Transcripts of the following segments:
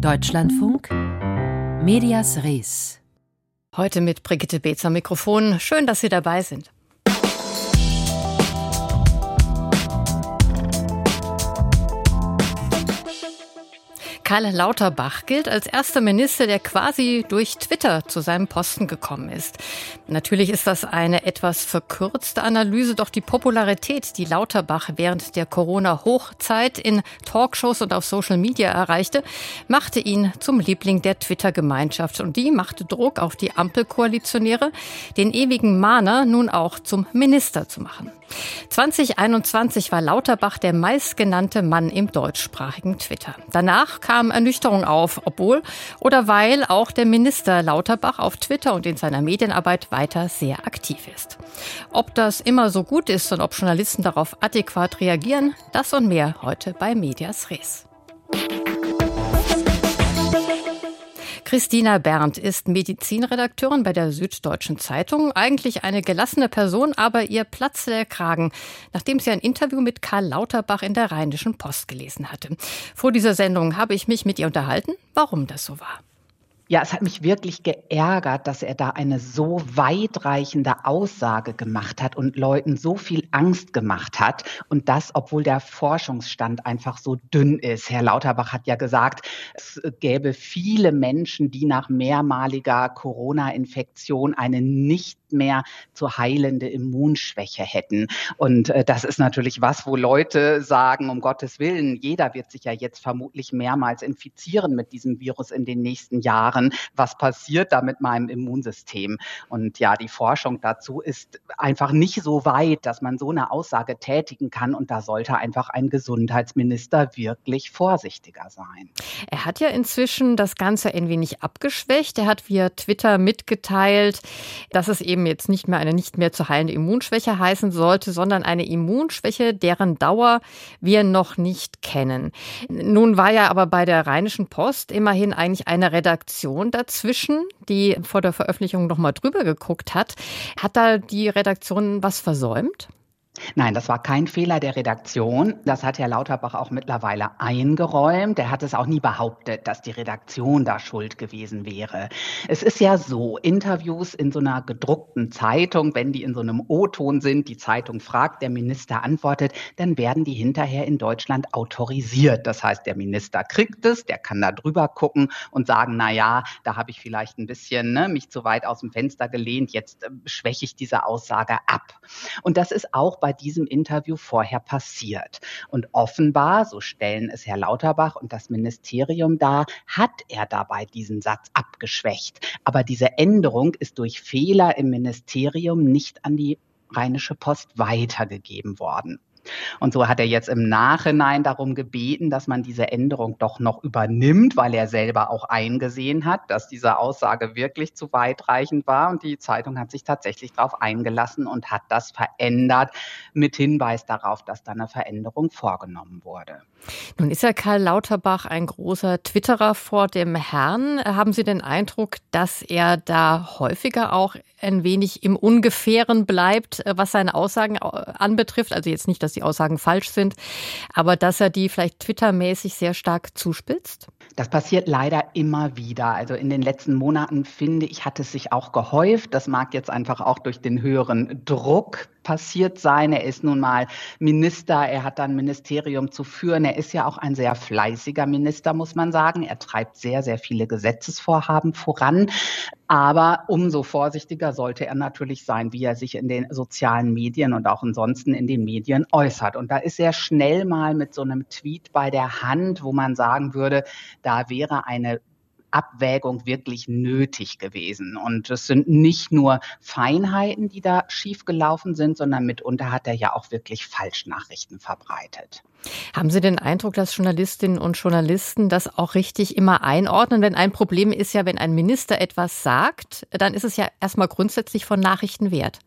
Deutschlandfunk Medias Res. Heute mit Brigitte Beetz am Mikrofon. Schön, dass Sie dabei sind. Karl Lauterbach gilt als erster Minister, der quasi durch Twitter zu seinem Posten gekommen ist. Natürlich ist das eine etwas verkürzte Analyse, doch die Popularität, die Lauterbach während der Corona-Hochzeit in Talkshows und auf Social Media erreichte, machte ihn zum Liebling der Twitter-Gemeinschaft. Und die machte Druck auf die Ampelkoalitionäre, den ewigen Mahner nun auch zum Minister zu machen. 2021 war Lauterbach der meistgenannte Mann im deutschsprachigen Twitter. Danach kam Ernüchterung auf, obwohl oder weil auch der Minister Lauterbach auf Twitter und in seiner Medienarbeit weiter sehr aktiv ist. Ob das immer so gut ist und ob Journalisten darauf adäquat reagieren, das und mehr heute bei Medias Res. Christina Berndt ist Medizinredakteurin bei der Süddeutschen Zeitung. Eigentlich eine gelassene Person, aber ihr platzte der Kragen, nachdem sie ein Interview mit Karl Lauterbach in der Rheinischen Post gelesen hatte. Vor dieser Sendung habe ich mich mit ihr unterhalten, warum das so war. Ja, es hat mich wirklich geärgert, dass er da eine so weitreichende Aussage gemacht hat und Leuten so viel Angst gemacht hat. Und das, obwohl der Forschungsstand einfach so dünn ist. Herr Lauterbach hat ja gesagt, es gäbe viele Menschen, die nach mehrmaliger Corona-Infektion eine nicht mehr zu heilende Immunschwäche hätten. Und äh, das ist natürlich was, wo Leute sagen, um Gottes Willen, jeder wird sich ja jetzt vermutlich mehrmals infizieren mit diesem Virus in den nächsten Jahren. Was passiert da mit meinem Immunsystem? Und ja, die Forschung dazu ist einfach nicht so weit, dass man so eine Aussage tätigen kann. Und da sollte einfach ein Gesundheitsminister wirklich vorsichtiger sein. Er hat ja inzwischen das Ganze ein wenig abgeschwächt. Er hat via Twitter mitgeteilt, dass es eben eben jetzt nicht mehr eine nicht mehr zu heilende Immunschwäche heißen sollte, sondern eine Immunschwäche, deren Dauer wir noch nicht kennen. Nun war ja aber bei der Rheinischen Post immerhin eigentlich eine Redaktion dazwischen, die vor der Veröffentlichung noch mal drüber geguckt hat. Hat da die Redaktion was versäumt? Nein, das war kein Fehler der Redaktion. Das hat Herr Lauterbach auch mittlerweile eingeräumt. Er hat es auch nie behauptet, dass die Redaktion da schuld gewesen wäre. Es ist ja so, Interviews in so einer gedruckten Zeitung, wenn die in so einem O-Ton sind, die Zeitung fragt, der Minister antwortet, dann werden die hinterher in Deutschland autorisiert. Das heißt, der Minister kriegt es, der kann da drüber gucken und sagen, na ja, da habe ich vielleicht ein bisschen ne, mich zu weit aus dem Fenster gelehnt, jetzt äh, schwäche ich diese Aussage ab. Und das ist auch bei bei diesem Interview vorher passiert. Und offenbar, so stellen es Herr Lauterbach und das Ministerium dar, hat er dabei diesen Satz abgeschwächt. Aber diese Änderung ist durch Fehler im Ministerium nicht an die Rheinische Post weitergegeben worden. Und so hat er jetzt im Nachhinein darum gebeten, dass man diese Änderung doch noch übernimmt, weil er selber auch eingesehen hat, dass diese Aussage wirklich zu weitreichend war. Und die Zeitung hat sich tatsächlich darauf eingelassen und hat das verändert mit Hinweis darauf, dass da eine Veränderung vorgenommen wurde. Nun ist ja Karl Lauterbach ein großer Twitterer vor dem Herrn. Haben Sie den Eindruck, dass er da häufiger auch ein wenig im Ungefähren bleibt, was seine Aussagen anbetrifft? Also jetzt nicht, dass die Aussagen falsch sind, aber dass er die vielleicht twittermäßig sehr stark zuspitzt? Das passiert leider immer wieder. Also in den letzten Monaten finde ich, hat es sich auch gehäuft. Das mag jetzt einfach auch durch den höheren Druck passiert sein. Er ist nun mal Minister, er hat ein Ministerium zu führen. Er ist ja auch ein sehr fleißiger Minister, muss man sagen. Er treibt sehr, sehr viele Gesetzesvorhaben voran. Aber umso vorsichtiger sollte er natürlich sein, wie er sich in den sozialen Medien und auch ansonsten in den Medien äußert. Und da ist er schnell mal mit so einem Tweet bei der Hand, wo man sagen würde, da wäre eine Abwägung wirklich nötig gewesen. Und es sind nicht nur Feinheiten, die da schiefgelaufen sind, sondern mitunter hat er ja auch wirklich Falschnachrichten verbreitet. Haben Sie den Eindruck, dass Journalistinnen und Journalisten das auch richtig immer einordnen? Denn ein Problem ist ja, wenn ein Minister etwas sagt, dann ist es ja erstmal grundsätzlich von Nachrichten wert.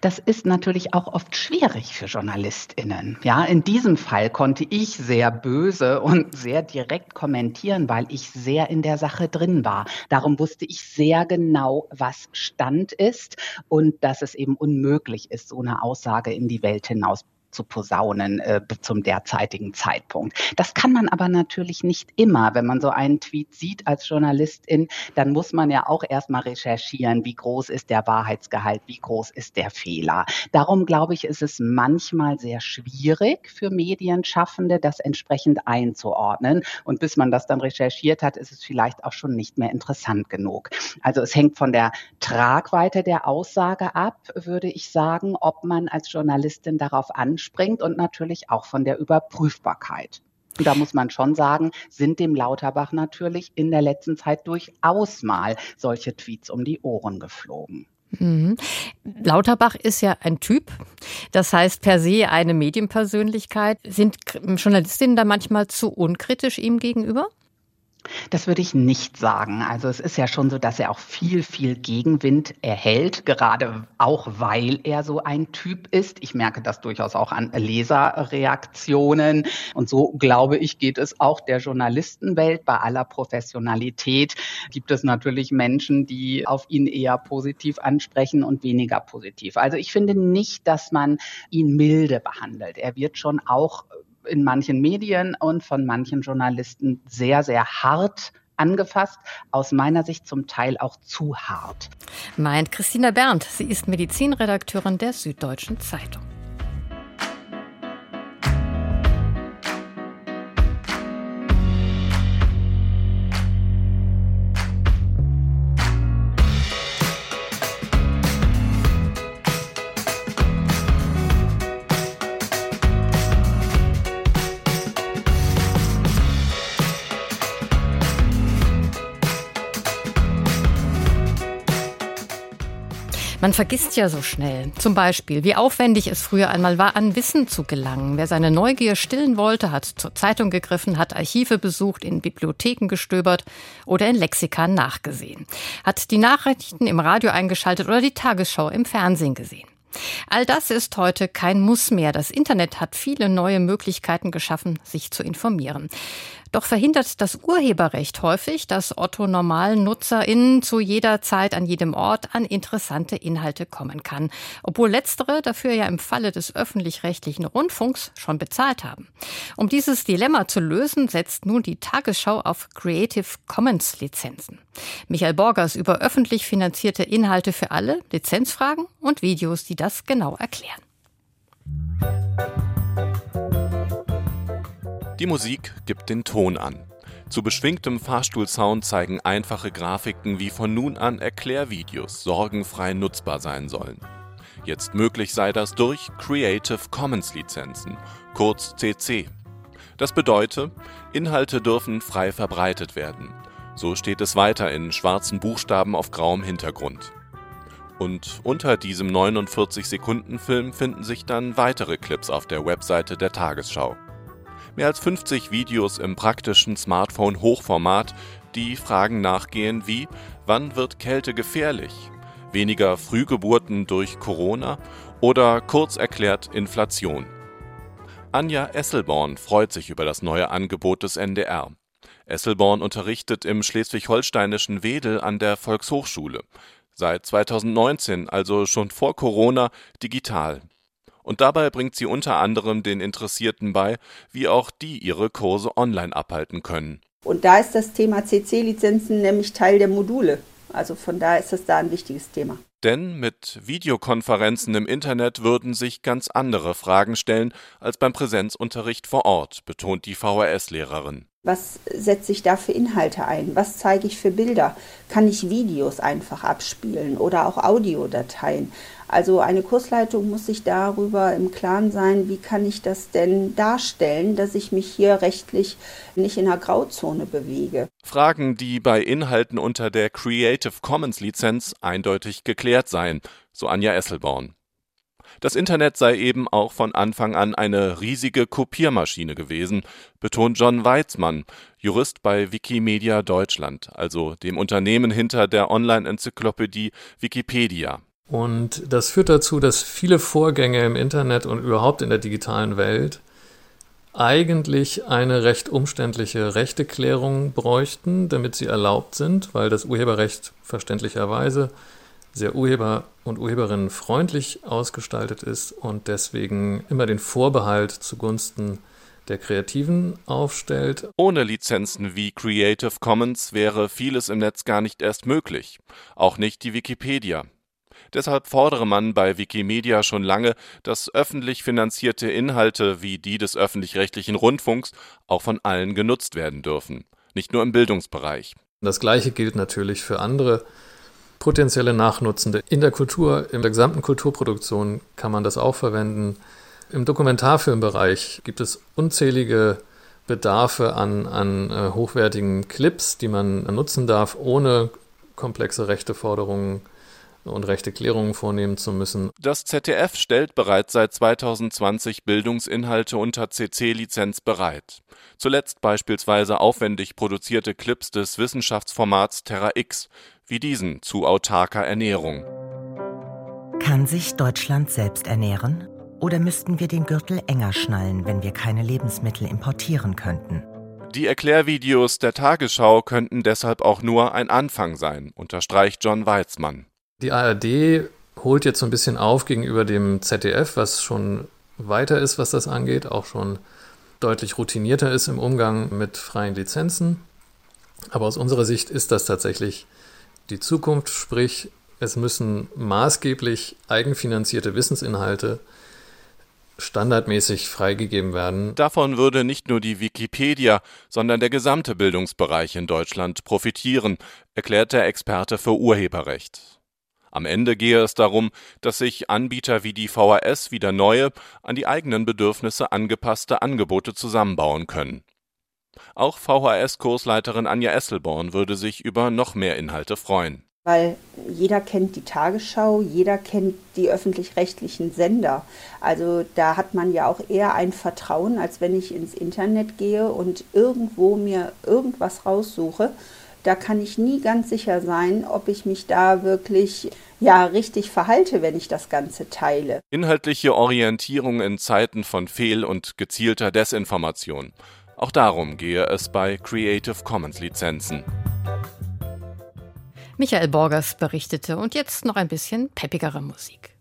Das ist natürlich auch oft schwierig für JournalistInnen. Ja, in diesem Fall konnte ich sehr böse und sehr direkt kommentieren, weil ich sehr in der Sache drin war. Darum wusste ich sehr genau, was Stand ist und dass es eben unmöglich ist, so eine Aussage in die Welt hinaus zu posaunen äh, zum derzeitigen Zeitpunkt. Das kann man aber natürlich nicht immer. Wenn man so einen Tweet sieht als Journalistin, dann muss man ja auch erstmal recherchieren, wie groß ist der Wahrheitsgehalt, wie groß ist der Fehler. Darum glaube ich, ist es manchmal sehr schwierig für Medienschaffende, das entsprechend einzuordnen. Und bis man das dann recherchiert hat, ist es vielleicht auch schon nicht mehr interessant genug. Also es hängt von der Tragweite der Aussage ab, würde ich sagen, ob man als Journalistin darauf anspringt und natürlich auch von der Überprüfbarkeit. Und da muss man schon sagen, sind dem Lauterbach natürlich in der letzten Zeit durchaus mal solche Tweets um die Ohren geflogen. Mhm. Lauterbach ist ja ein Typ, das heißt per se eine Medienpersönlichkeit. Sind Journalistinnen da manchmal zu unkritisch ihm gegenüber? Das würde ich nicht sagen. Also es ist ja schon so, dass er auch viel, viel Gegenwind erhält, gerade auch weil er so ein Typ ist. Ich merke das durchaus auch an Leserreaktionen. Und so, glaube ich, geht es auch der Journalistenwelt. Bei aller Professionalität gibt es natürlich Menschen, die auf ihn eher positiv ansprechen und weniger positiv. Also ich finde nicht, dass man ihn milde behandelt. Er wird schon auch in manchen Medien und von manchen Journalisten sehr, sehr hart angefasst, aus meiner Sicht zum Teil auch zu hart. Meint Christina Berndt. Sie ist Medizinredakteurin der Süddeutschen Zeitung. Man vergisst ja so schnell. Zum Beispiel, wie aufwendig es früher einmal war, an Wissen zu gelangen. Wer seine Neugier stillen wollte, hat zur Zeitung gegriffen, hat Archive besucht, in Bibliotheken gestöbert oder in Lexikern nachgesehen. Hat die Nachrichten im Radio eingeschaltet oder die Tagesschau im Fernsehen gesehen. All das ist heute kein Muss mehr. Das Internet hat viele neue Möglichkeiten geschaffen, sich zu informieren. Doch verhindert das Urheberrecht häufig, dass Otto normalen NutzerInnen zu jeder Zeit an jedem Ort an interessante Inhalte kommen kann. Obwohl letztere dafür ja im Falle des öffentlich-rechtlichen Rundfunks schon bezahlt haben. Um dieses Dilemma zu lösen, setzt nun die Tagesschau auf Creative Commons Lizenzen. Michael Borgers über öffentlich finanzierte Inhalte für alle, Lizenzfragen und Videos, die das genau erklären. Die Musik gibt den Ton an. Zu beschwingtem Fahrstuhlsound zeigen einfache Grafiken, wie von nun an Erklärvideos sorgenfrei nutzbar sein sollen. Jetzt möglich sei das durch Creative Commons Lizenzen, kurz CC. Das bedeutet, Inhalte dürfen frei verbreitet werden. So steht es weiter in schwarzen Buchstaben auf grauem Hintergrund. Und unter diesem 49-Sekunden-Film finden sich dann weitere Clips auf der Webseite der Tagesschau. Mehr als 50 Videos im praktischen Smartphone-Hochformat, die Fragen nachgehen wie Wann wird Kälte gefährlich? Weniger Frühgeburten durch Corona oder kurz erklärt Inflation. Anja Esselborn freut sich über das neue Angebot des NDR. Esselborn unterrichtet im schleswig-holsteinischen Wedel an der Volkshochschule. Seit 2019, also schon vor Corona, digital. Und dabei bringt sie unter anderem den Interessierten bei, wie auch die ihre Kurse online abhalten können. Und da ist das Thema CC-Lizenzen nämlich Teil der Module. Also von daher ist das da ein wichtiges Thema. Denn mit Videokonferenzen im Internet würden sich ganz andere Fragen stellen als beim Präsenzunterricht vor Ort, betont die VHS-Lehrerin. Was setze ich da für Inhalte ein? Was zeige ich für Bilder? Kann ich Videos einfach abspielen oder auch Audiodateien? Also eine Kursleitung muss sich darüber im Klaren sein, wie kann ich das denn darstellen, dass ich mich hier rechtlich nicht in einer Grauzone bewege. Fragen, die bei Inhalten unter der Creative Commons Lizenz eindeutig geklärt seien, so Anja Esselborn. Das Internet sei eben auch von Anfang an eine riesige Kopiermaschine gewesen, betont John Weizmann, Jurist bei Wikimedia Deutschland, also dem Unternehmen hinter der Online-Enzyklopädie Wikipedia. Und das führt dazu, dass viele Vorgänge im Internet und überhaupt in der digitalen Welt eigentlich eine recht umständliche Rechteklärung bräuchten, damit sie erlaubt sind, weil das Urheberrecht verständlicherweise sehr urheber- und urheberinnenfreundlich ausgestaltet ist und deswegen immer den Vorbehalt zugunsten der Kreativen aufstellt. Ohne Lizenzen wie Creative Commons wäre vieles im Netz gar nicht erst möglich, auch nicht die Wikipedia. Deshalb fordere man bei Wikimedia schon lange, dass öffentlich finanzierte Inhalte wie die des öffentlich-rechtlichen Rundfunks auch von allen genutzt werden dürfen, nicht nur im Bildungsbereich. Das gleiche gilt natürlich für andere potenzielle Nachnutzende. In der Kultur, in der gesamten Kulturproduktion kann man das auch verwenden. Im Dokumentarfilmbereich gibt es unzählige Bedarfe an, an äh, hochwertigen Clips, die man nutzen darf, ohne komplexe Rechteforderungen und Rechteklärungen vornehmen zu müssen. Das ZDF stellt bereits seit 2020 Bildungsinhalte unter CC-Lizenz bereit. Zuletzt beispielsweise aufwendig produzierte Clips des Wissenschaftsformats Terra X, wie diesen zu autarker Ernährung. Kann sich Deutschland selbst ernähren? Oder müssten wir den Gürtel enger schnallen, wenn wir keine Lebensmittel importieren könnten? Die Erklärvideos der Tagesschau könnten deshalb auch nur ein Anfang sein, unterstreicht John Weizmann. Die ARD holt jetzt so ein bisschen auf gegenüber dem ZDF, was schon weiter ist, was das angeht, auch schon deutlich routinierter ist im Umgang mit freien Lizenzen. Aber aus unserer Sicht ist das tatsächlich die Zukunft, sprich es müssen maßgeblich eigenfinanzierte Wissensinhalte standardmäßig freigegeben werden. Davon würde nicht nur die Wikipedia, sondern der gesamte Bildungsbereich in Deutschland profitieren, erklärt der Experte für Urheberrecht. Am Ende gehe es darum, dass sich Anbieter wie die VHS wieder neue, an die eigenen Bedürfnisse angepasste Angebote zusammenbauen können. Auch VHS-Kursleiterin Anja Esselborn würde sich über noch mehr Inhalte freuen. Weil jeder kennt die Tagesschau, jeder kennt die öffentlich-rechtlichen Sender. Also da hat man ja auch eher ein Vertrauen, als wenn ich ins Internet gehe und irgendwo mir irgendwas raussuche da kann ich nie ganz sicher sein, ob ich mich da wirklich ja richtig verhalte, wenn ich das Ganze teile. Inhaltliche Orientierung in Zeiten von Fehl- und gezielter Desinformation. Auch darum gehe es bei Creative Commons Lizenzen. Michael Borgers berichtete und jetzt noch ein bisschen peppigere Musik.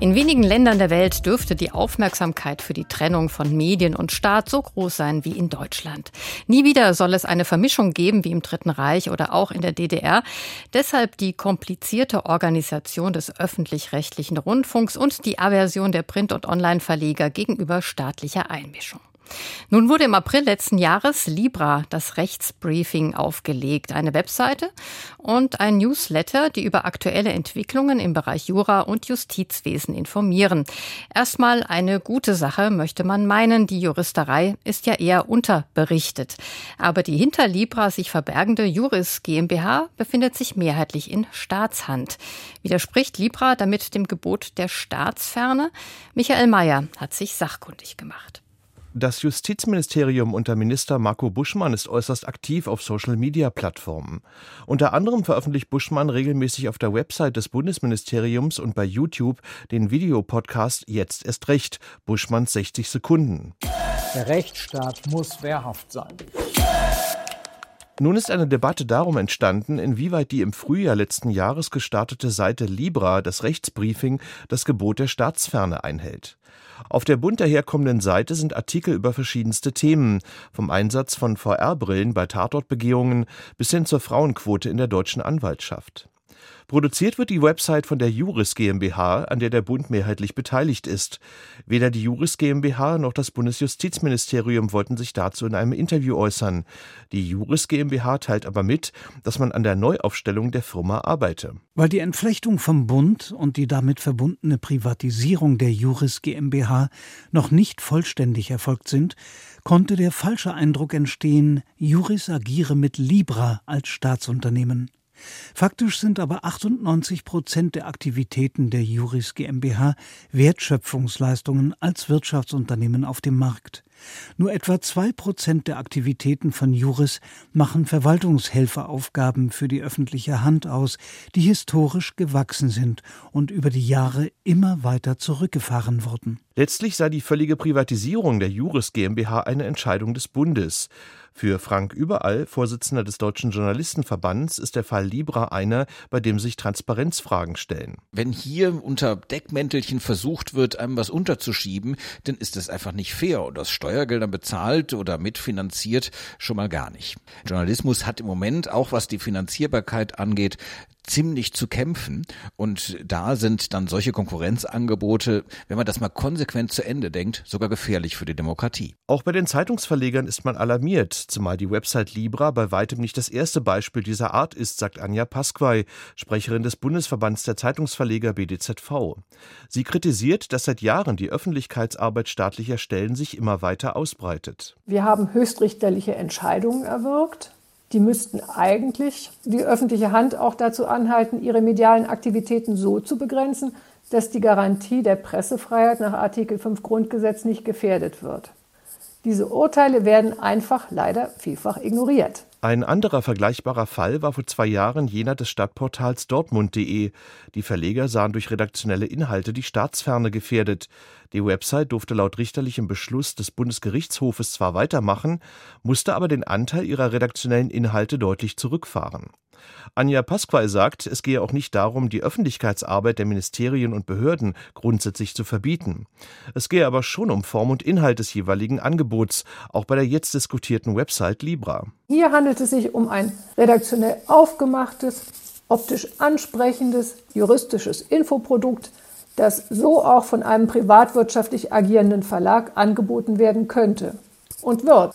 In wenigen Ländern der Welt dürfte die Aufmerksamkeit für die Trennung von Medien und Staat so groß sein wie in Deutschland. Nie wieder soll es eine Vermischung geben wie im Dritten Reich oder auch in der DDR. Deshalb die komplizierte Organisation des öffentlich-rechtlichen Rundfunks und die Aversion der Print- und Online-Verleger gegenüber staatlicher Einmischung. Nun wurde im April letzten Jahres Libra, das Rechtsbriefing, aufgelegt. Eine Webseite und ein Newsletter, die über aktuelle Entwicklungen im Bereich Jura und Justizwesen informieren. Erstmal eine gute Sache, möchte man meinen. Die Juristerei ist ja eher unterberichtet. Aber die hinter Libra sich verbergende Juris GmbH befindet sich mehrheitlich in Staatshand. Widerspricht Libra damit dem Gebot der Staatsferne? Michael Mayer hat sich sachkundig gemacht. Das Justizministerium unter Minister Marco Buschmann ist äußerst aktiv auf Social-Media-Plattformen. Unter anderem veröffentlicht Buschmann regelmäßig auf der Website des Bundesministeriums und bei YouTube den Videopodcast Jetzt erst recht, Buschmanns 60 Sekunden. Der Rechtsstaat muss wehrhaft sein. Nun ist eine Debatte darum entstanden, inwieweit die im Frühjahr letzten Jahres gestartete Seite Libra, das Rechtsbriefing, das Gebot der Staatsferne einhält. Auf der bunt daherkommenden Seite sind Artikel über verschiedenste Themen, vom Einsatz von VR-Brillen bei Tatortbegehungen bis hin zur Frauenquote in der deutschen Anwaltschaft. Produziert wird die Website von der Juris GmbH, an der der Bund mehrheitlich beteiligt ist. Weder die Juris GmbH noch das Bundesjustizministerium wollten sich dazu in einem Interview äußern. Die Juris GmbH teilt aber mit, dass man an der Neuaufstellung der Firma arbeite. Weil die Entflechtung vom Bund und die damit verbundene Privatisierung der Juris GmbH noch nicht vollständig erfolgt sind, konnte der falsche Eindruck entstehen, Juris agiere mit Libra als Staatsunternehmen. Faktisch sind aber 98 Prozent der Aktivitäten der Juris GmbH Wertschöpfungsleistungen als Wirtschaftsunternehmen auf dem Markt. Nur etwa zwei Prozent der Aktivitäten von Juris machen Verwaltungshelferaufgaben für die öffentliche Hand aus, die historisch gewachsen sind und über die Jahre immer weiter zurückgefahren wurden. Letztlich sei die völlige Privatisierung der Juris GmbH eine Entscheidung des Bundes. Für Frank Überall, Vorsitzender des Deutschen Journalistenverbands, ist der Fall Libra einer, bei dem sich Transparenzfragen stellen. Wenn hier unter Deckmäntelchen versucht wird, einem was unterzuschieben, dann ist das einfach nicht fair und aus Steuergeldern bezahlt oder mitfinanziert schon mal gar nicht. Journalismus hat im Moment, auch was die Finanzierbarkeit angeht, ziemlich zu kämpfen. Und da sind dann solche Konkurrenzangebote, wenn man das mal konsequent zu Ende denkt, sogar gefährlich für die Demokratie. Auch bei den Zeitungsverlegern ist man alarmiert, zumal die Website Libra bei weitem nicht das erste Beispiel dieser Art ist, sagt Anja Pasquay, Sprecherin des Bundesverbands der Zeitungsverleger BDZV. Sie kritisiert, dass seit Jahren die Öffentlichkeitsarbeit staatlicher Stellen sich immer weiter ausbreitet. Wir haben höchstrichterliche Entscheidungen erwirkt die müssten eigentlich die öffentliche Hand auch dazu anhalten, ihre medialen Aktivitäten so zu begrenzen, dass die Garantie der Pressefreiheit nach Artikel 5 Grundgesetz nicht gefährdet wird. Diese Urteile werden einfach leider vielfach ignoriert. Ein anderer vergleichbarer Fall war vor zwei Jahren jener des Stadtportals Dortmund.de. Die Verleger sahen durch redaktionelle Inhalte die Staatsferne gefährdet. Die Website durfte laut richterlichem Beschluss des Bundesgerichtshofes zwar weitermachen, musste aber den Anteil ihrer redaktionellen Inhalte deutlich zurückfahren. Anja Pasquale sagt, es gehe auch nicht darum, die Öffentlichkeitsarbeit der Ministerien und Behörden grundsätzlich zu verbieten. Es gehe aber schon um Form und Inhalt des jeweiligen Angebots, auch bei der jetzt diskutierten Website Libra. Hier handelt es sich um ein redaktionell aufgemachtes, optisch ansprechendes, juristisches Infoprodukt, das so auch von einem privatwirtschaftlich agierenden Verlag angeboten werden könnte und wird.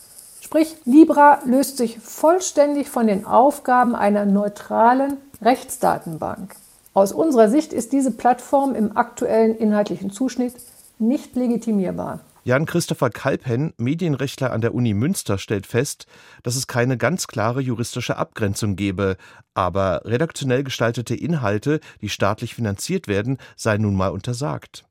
Sprich, Libra löst sich vollständig von den Aufgaben einer neutralen Rechtsdatenbank. Aus unserer Sicht ist diese Plattform im aktuellen inhaltlichen Zuschnitt nicht legitimierbar. Jan-Christopher Kalpen, Medienrechtler an der Uni Münster, stellt fest, dass es keine ganz klare juristische Abgrenzung gebe, aber redaktionell gestaltete Inhalte, die staatlich finanziert werden, seien nun mal untersagt.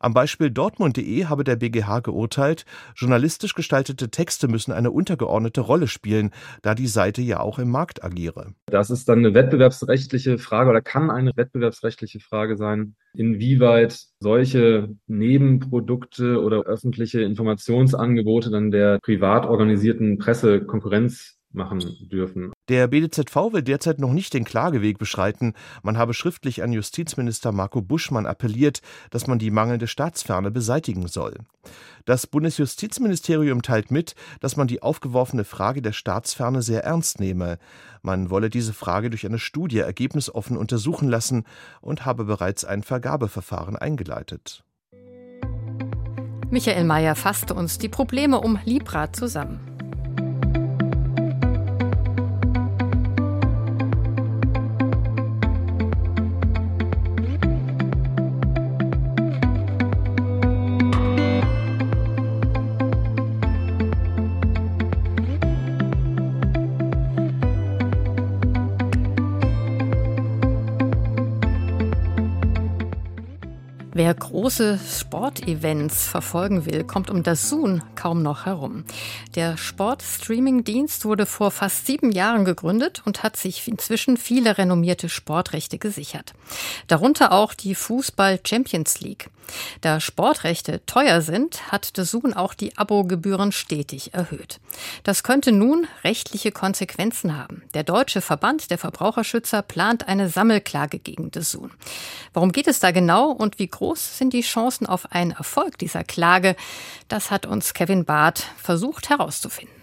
Am Beispiel Dortmund.de habe der BGH geurteilt, journalistisch gestaltete Texte müssen eine untergeordnete Rolle spielen, da die Seite ja auch im Markt agiere. Das ist dann eine wettbewerbsrechtliche Frage oder kann eine wettbewerbsrechtliche Frage sein, inwieweit solche Nebenprodukte oder öffentliche Informationsangebote dann der privat organisierten Presse Konkurrenz machen dürfen. Der BDZV will derzeit noch nicht den Klageweg beschreiten. Man habe schriftlich an Justizminister Marco Buschmann appelliert, dass man die mangelnde Staatsferne beseitigen soll. Das Bundesjustizministerium teilt mit, dass man die aufgeworfene Frage der Staatsferne sehr ernst nehme. Man wolle diese Frage durch eine Studie ergebnisoffen untersuchen lassen und habe bereits ein Vergabeverfahren eingeleitet. Michael Mayer fasste uns die Probleme um Libra zusammen. Wer große Sportevents verfolgen will, kommt um das Zoom kaum noch herum. Der Sportstreaming-Dienst wurde vor fast sieben Jahren gegründet und hat sich inzwischen viele renommierte Sportrechte gesichert. Darunter auch die Fußball Champions League. Da Sportrechte teuer sind, hat Zoom auch die Abogebühren stetig erhöht. Das könnte nun rechtliche Konsequenzen haben. Der Deutsche Verband der Verbraucherschützer plant eine Sammelklage gegen Zoom. Warum geht es da genau und wie groß sind die Chancen auf einen Erfolg dieser Klage? Das hat uns Kevin Barth versucht herauszufinden.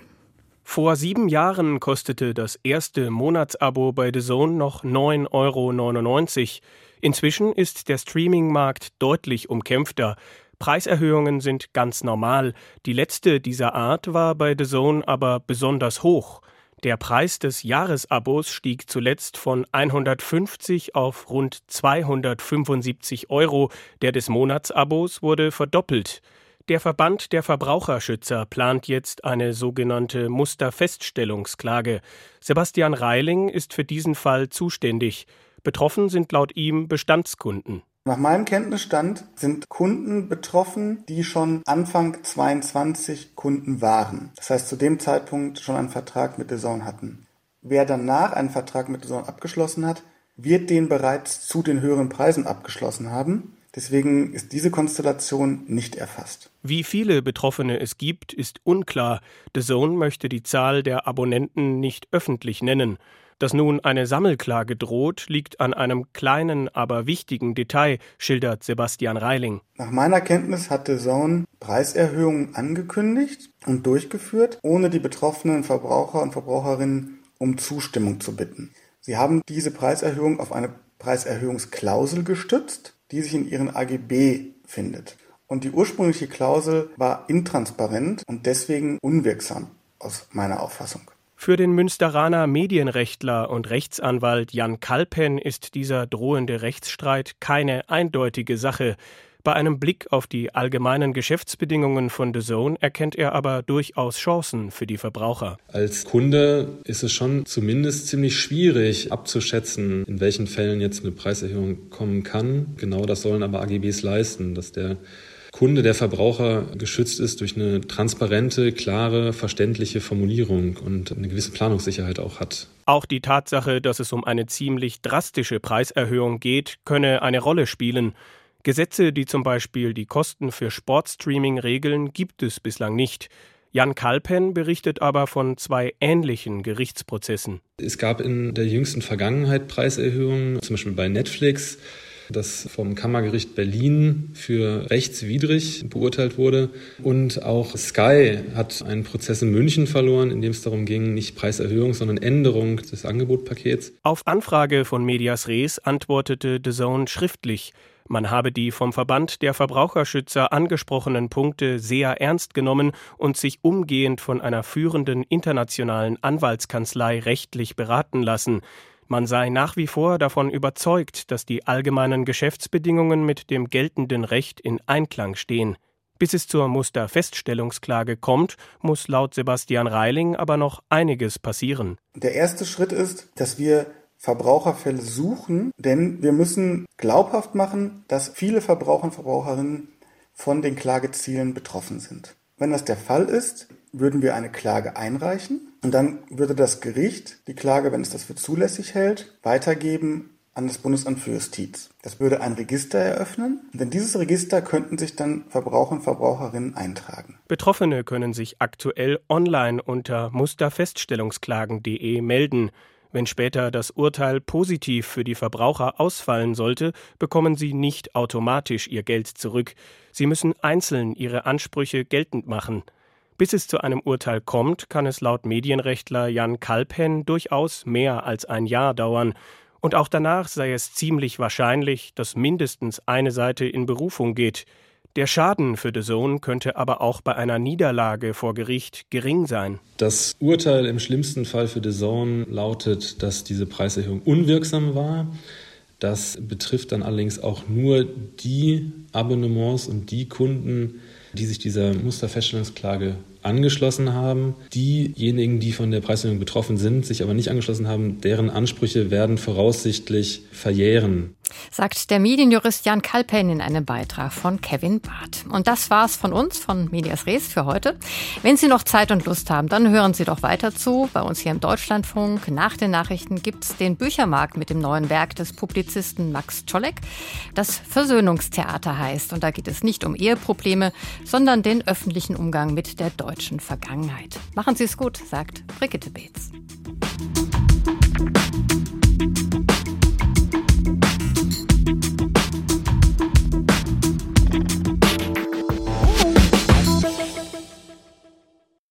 Vor sieben Jahren kostete das erste Monatsabo bei The Zone noch 9,99 Euro. Inzwischen ist der Streaming-Markt deutlich umkämpfter. Preiserhöhungen sind ganz normal. Die letzte dieser Art war bei The Zone aber besonders hoch. Der Preis des Jahresabos stieg zuletzt von 150 auf rund 275 Euro. Der des Monatsabos wurde verdoppelt. Der Verband der Verbraucherschützer plant jetzt eine sogenannte Musterfeststellungsklage. Sebastian Reiling ist für diesen Fall zuständig. Betroffen sind laut ihm Bestandskunden. Nach meinem Kenntnisstand sind Kunden betroffen, die schon Anfang 22 Kunden waren. Das heißt, zu dem Zeitpunkt schon einen Vertrag mit Zone hatten. Wer danach einen Vertrag mit Zone abgeschlossen hat, wird den bereits zu den höheren Preisen abgeschlossen haben. Deswegen ist diese Konstellation nicht erfasst. Wie viele Betroffene es gibt, ist unklar. The Zone möchte die Zahl der Abonnenten nicht öffentlich nennen. Dass nun eine Sammelklage droht, liegt an einem kleinen, aber wichtigen Detail, schildert Sebastian Reiling. Nach meiner Kenntnis hat The Zone Preiserhöhungen angekündigt und durchgeführt, ohne die betroffenen Verbraucher und Verbraucherinnen um Zustimmung zu bitten. Sie haben diese Preiserhöhung auf eine Preiserhöhungsklausel gestützt, die sich in ihren AGB findet. Und die ursprüngliche Klausel war intransparent und deswegen unwirksam aus meiner Auffassung. Für den Münsteraner Medienrechtler und Rechtsanwalt Jan Kalpen ist dieser drohende Rechtsstreit keine eindeutige Sache. Bei einem Blick auf die allgemeinen Geschäftsbedingungen von The Zone erkennt er aber durchaus Chancen für die Verbraucher. Als Kunde ist es schon zumindest ziemlich schwierig abzuschätzen, in welchen Fällen jetzt eine Preiserhöhung kommen kann. Genau das sollen aber AGBs leisten, dass der Kunde, der Verbraucher geschützt ist durch eine transparente, klare, verständliche Formulierung und eine gewisse Planungssicherheit auch hat. Auch die Tatsache, dass es um eine ziemlich drastische Preiserhöhung geht, könne eine Rolle spielen. Gesetze, die zum Beispiel die Kosten für Sportstreaming regeln, gibt es bislang nicht. Jan Kalpen berichtet aber von zwei ähnlichen Gerichtsprozessen. Es gab in der jüngsten Vergangenheit Preiserhöhungen, zum Beispiel bei Netflix das vom Kammergericht Berlin für rechtswidrig beurteilt wurde. Und auch Sky hat einen Prozess in München verloren, in dem es darum ging, nicht Preiserhöhung, sondern Änderung des Angebotpakets. Auf Anfrage von Medias Res antwortete The Zone schriftlich. Man habe die vom Verband der Verbraucherschützer angesprochenen Punkte sehr ernst genommen und sich umgehend von einer führenden internationalen Anwaltskanzlei rechtlich beraten lassen. Man sei nach wie vor davon überzeugt, dass die allgemeinen Geschäftsbedingungen mit dem geltenden Recht in Einklang stehen. Bis es zur Musterfeststellungsklage kommt, muss laut Sebastian Reiling aber noch einiges passieren. Der erste Schritt ist, dass wir Verbraucherfälle suchen, denn wir müssen glaubhaft machen, dass viele Verbraucher und Verbraucherinnen von den Klagezielen betroffen sind. Wenn das der Fall ist, würden wir eine Klage einreichen und dann würde das Gericht die Klage, wenn es das für zulässig hält, weitergeben an das Bundesamt für Justiz. Das würde ein Register eröffnen in dieses Register könnten sich dann Verbraucher und Verbraucherinnen eintragen. Betroffene können sich aktuell online unter musterfeststellungsklagen.de melden. Wenn später das Urteil positiv für die Verbraucher ausfallen sollte, bekommen sie nicht automatisch ihr Geld zurück. Sie müssen einzeln ihre Ansprüche geltend machen. Bis es zu einem Urteil kommt, kann es laut Medienrechtler Jan Kalpen durchaus mehr als ein Jahr dauern. Und auch danach sei es ziemlich wahrscheinlich, dass mindestens eine Seite in Berufung geht. Der Schaden für The Zone könnte aber auch bei einer Niederlage vor Gericht gering sein. Das Urteil im schlimmsten Fall für The Zone lautet, dass diese Preiserhöhung unwirksam war. Das betrifft dann allerdings auch nur die Abonnements und die Kunden, die sich dieser Musterfeststellungsklage angeschlossen haben. Diejenigen, die von der Preiserhöhung betroffen sind, sich aber nicht angeschlossen haben, deren Ansprüche werden voraussichtlich verjähren. Sagt der Medienjurist Jan Kalpen in einem Beitrag von Kevin Barth. Und das war's von uns, von Medias Res für heute. Wenn Sie noch Zeit und Lust haben, dann hören Sie doch weiter zu. Bei uns hier im Deutschlandfunk. Nach den Nachrichten gibt's den Büchermarkt mit dem neuen Werk des Publizisten Max Czolek, das Versöhnungstheater heißt. Und da geht es nicht um Eheprobleme, sondern den öffentlichen Umgang mit der deutschen Vergangenheit. Machen Sie es gut, sagt Brigitte Beetz.